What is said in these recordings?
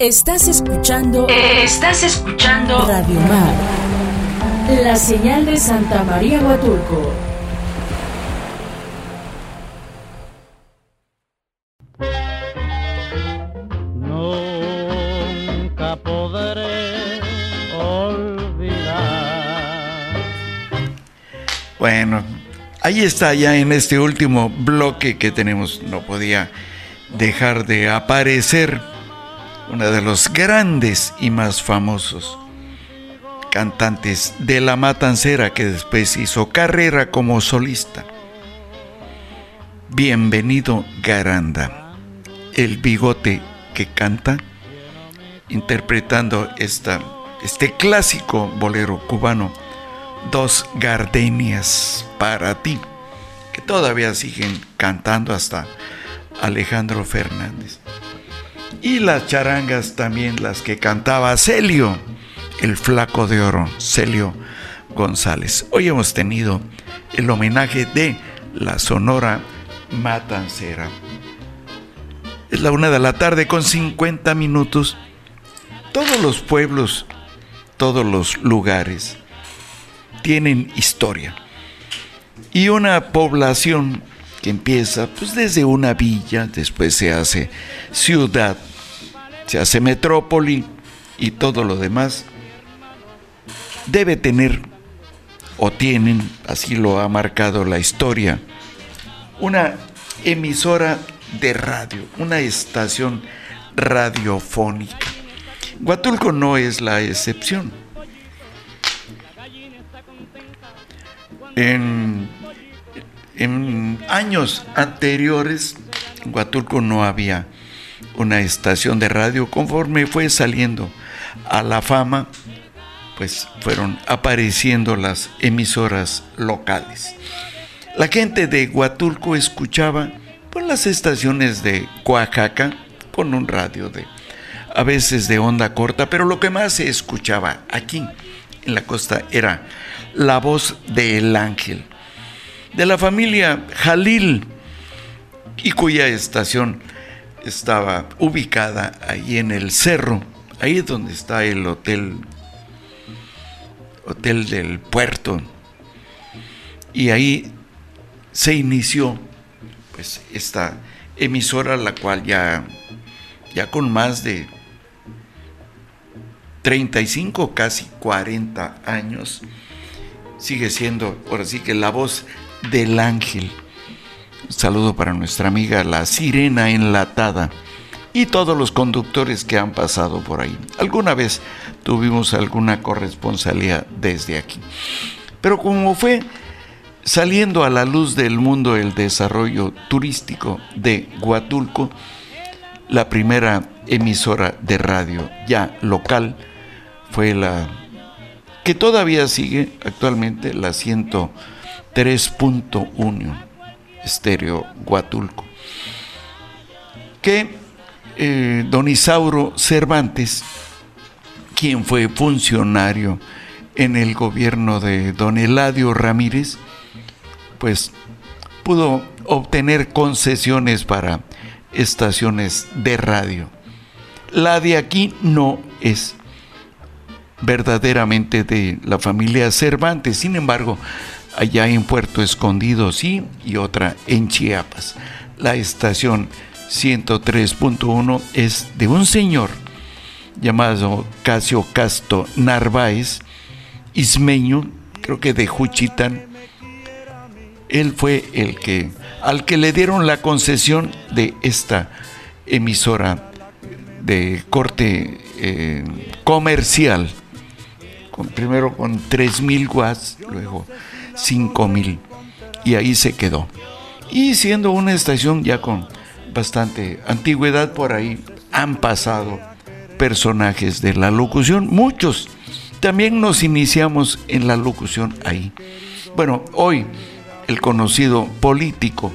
Estás escuchando. Estás escuchando. Radio Mar. La señal de Santa María Huatulco. Nunca podré olvidar. Bueno, ahí está ya en este último bloque que tenemos. No podía dejar de aparecer uno de los grandes y más famosos cantantes de la matancera que después hizo carrera como solista. Bienvenido Garanda, el bigote que canta, interpretando este clásico bolero cubano, Dos Gardenias para ti, que todavía siguen cantando hasta Alejandro Fernández. Y las charangas también, las que cantaba Celio, el flaco de oro, Celio González. Hoy hemos tenido el homenaje de la Sonora Matancera. Es la una de la tarde con 50 minutos. Todos los pueblos, todos los lugares tienen historia. Y una población que empieza pues desde una villa, después se hace ciudad, se hace metrópoli y todo lo demás, debe tener o tienen, así lo ha marcado la historia, una emisora de radio, una estación radiofónica. Huatulco no es la excepción. En en años anteriores, en Huatulco no había una estación de radio. Conforme fue saliendo a la fama, pues fueron apareciendo las emisoras locales. La gente de Huatulco escuchaba pues, las estaciones de Oaxaca con un radio de a veces de onda corta, pero lo que más se escuchaba aquí en la costa era la voz del ángel de la familia Jalil y cuya estación estaba ubicada ahí en el cerro, ahí es donde está el hotel, hotel del puerto. Y ahí se inició pues esta emisora, la cual ya, ya con más de 35, casi 40 años, sigue siendo, ahora sí que la voz del ángel. Saludo para nuestra amiga la sirena enlatada y todos los conductores que han pasado por ahí. Alguna vez tuvimos alguna corresponsalía desde aquí. Pero como fue saliendo a la luz del mundo el desarrollo turístico de Huatulco, la primera emisora de radio ya local fue la que todavía sigue actualmente la 100 3.1 Estéreo Huatulco. Que eh, don Isauro Cervantes, quien fue funcionario en el gobierno de don Eladio Ramírez, pues pudo obtener concesiones para estaciones de radio. La de aquí no es verdaderamente de la familia Cervantes, sin embargo, allá en Puerto Escondido, sí, y otra en Chiapas. La estación 103.1 es de un señor llamado Casio Casto Narváez, ismeño, creo que de Juchitán. Él fue el que, al que le dieron la concesión de esta emisora de corte eh, comercial, con, primero con 3.000 watts, luego 5000 y ahí se quedó. Y siendo una estación ya con bastante antigüedad por ahí han pasado personajes de la locución, muchos. También nos iniciamos en la locución ahí. Bueno, hoy el conocido político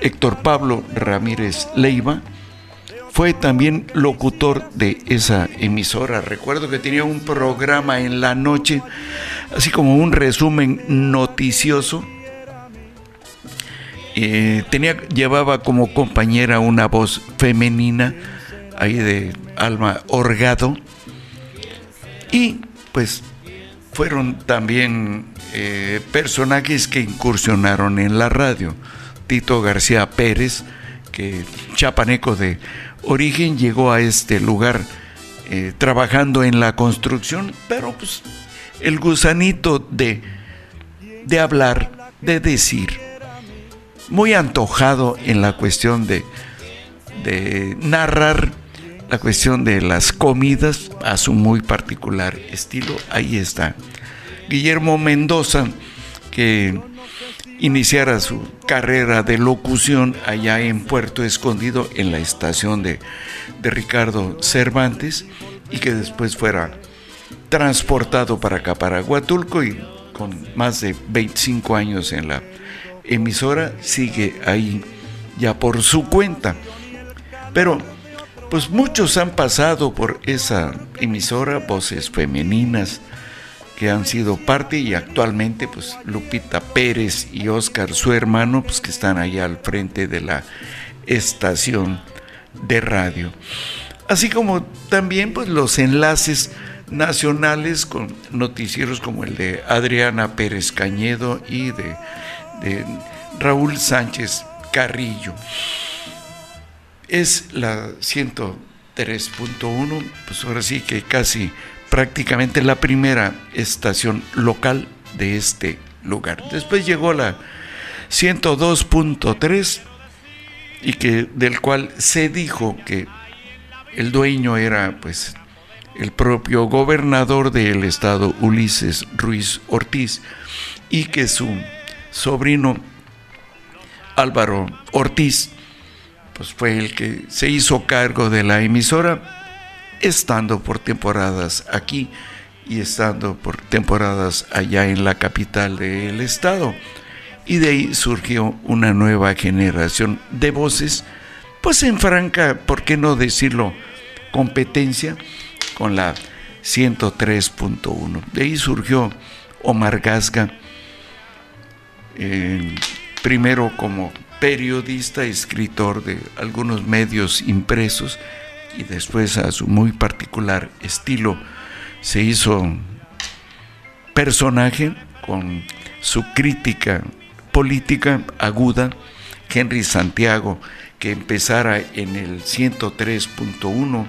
Héctor Pablo Ramírez Leiva fue también locutor de esa emisora. Recuerdo que tenía un programa en la noche, así como un resumen noticioso. Eh, tenía, llevaba como compañera una voz femenina ahí de Alma Orgado. Y pues fueron también eh, personajes que incursionaron en la radio. Tito García Pérez, que chapaneco de origen, llegó a este lugar eh, trabajando en la construcción, pero pues el gusanito de, de hablar, de decir, muy antojado en la cuestión de, de narrar la cuestión de las comidas a su muy particular estilo. Ahí está. Guillermo Mendoza, que iniciara su carrera de locución allá en Puerto Escondido, en la estación de, de Ricardo Cervantes, y que después fuera transportado para acá, para Huatulco, y con más de 25 años en la emisora, sigue ahí ya por su cuenta. Pero, pues muchos han pasado por esa emisora, voces femeninas, que han sido parte y actualmente pues Lupita Pérez y Oscar su hermano pues que están allá al frente de la estación de radio. Así como también pues los enlaces nacionales con noticieros como el de Adriana Pérez Cañedo y de, de Raúl Sánchez Carrillo. Es la 103.1 pues ahora sí que casi prácticamente la primera estación local de este lugar. Después llegó la 102.3 y que del cual se dijo que el dueño era pues el propio gobernador del estado Ulises Ruiz Ortiz y que su sobrino Álvaro Ortiz pues fue el que se hizo cargo de la emisora estando por temporadas aquí y estando por temporadas allá en la capital del estado. Y de ahí surgió una nueva generación de voces, pues en franca, ¿por qué no decirlo? Competencia con la 103.1. De ahí surgió Omar Gasga, eh, primero como periodista, escritor de algunos medios impresos, y después a su muy particular estilo se hizo personaje con su crítica política aguda, Henry Santiago, que empezara en el 103.1,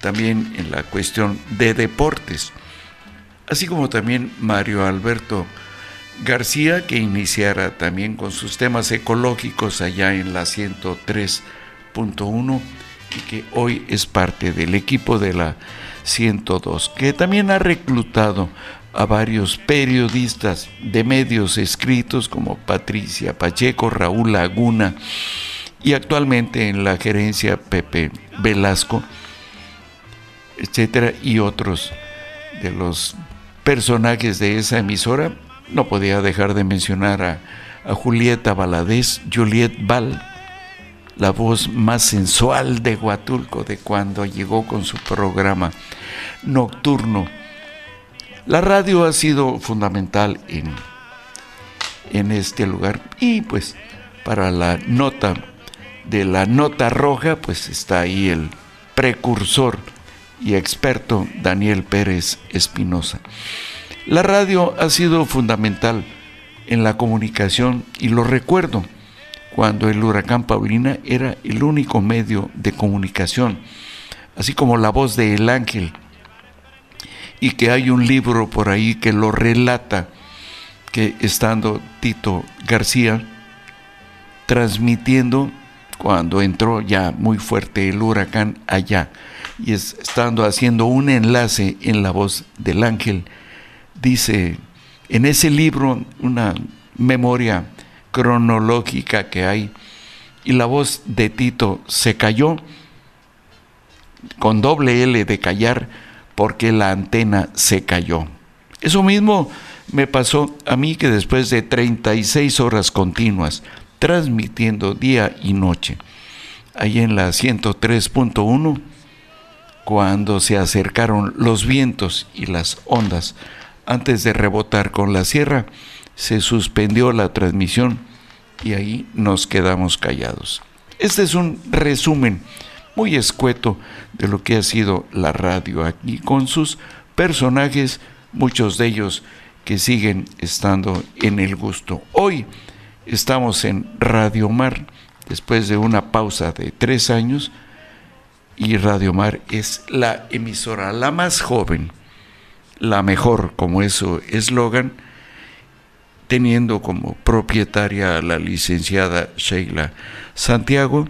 también en la cuestión de deportes, así como también Mario Alberto García, que iniciara también con sus temas ecológicos allá en la 103.1 y que hoy es parte del equipo de la 102, que también ha reclutado a varios periodistas de medios escritos como Patricia Pacheco, Raúl Laguna y actualmente en la gerencia Pepe Velasco, etcétera, y otros de los personajes de esa emisora. No podía dejar de mencionar a, a Julieta Valadez, Juliet Val, la voz más sensual de Huatulco de cuando llegó con su programa nocturno. La radio ha sido fundamental en, en este lugar y pues para la nota de la nota roja pues está ahí el precursor y experto Daniel Pérez Espinosa. La radio ha sido fundamental en la comunicación y lo recuerdo cuando el huracán Paulina era el único medio de comunicación, así como la voz de El Ángel, y que hay un libro por ahí que lo relata, que estando Tito García transmitiendo cuando entró ya muy fuerte el huracán allá y estando haciendo un enlace en la voz del ángel, dice en ese libro una memoria cronológica que hay. Y la voz de Tito se cayó con doble L de callar porque la antena se cayó. Eso mismo me pasó a mí que después de 36 horas continuas, transmitiendo día y noche, ahí en la 103.1, cuando se acercaron los vientos y las ondas antes de rebotar con la sierra, se suspendió la transmisión y ahí nos quedamos callados. Este es un resumen muy escueto de lo que ha sido la radio aquí con sus personajes, muchos de ellos que siguen estando en el gusto. Hoy estamos en Radio Mar, después de una pausa de tres años, y Radio Mar es la emisora, la más joven, la mejor, como eso eslogan, teniendo como propietaria a la licenciada Sheila Santiago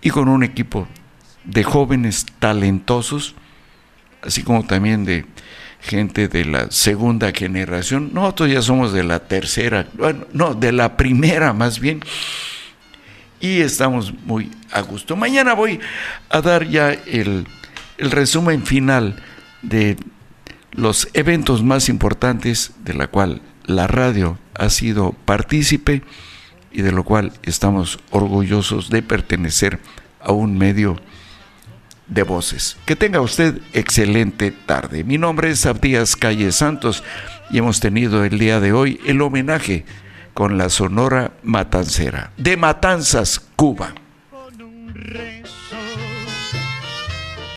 y con un equipo de jóvenes talentosos, así como también de gente de la segunda generación. Nosotros ya somos de la tercera, bueno, no, de la primera más bien. Y estamos muy a gusto. Mañana voy a dar ya el, el resumen final de los eventos más importantes de la cual la radio ha sido partícipe y de lo cual estamos orgullosos de pertenecer a un medio de voces. Que tenga usted excelente tarde. Mi nombre es Abdías Calle Santos y hemos tenido el día de hoy el homenaje con la Sonora Matancera de Matanzas, Cuba.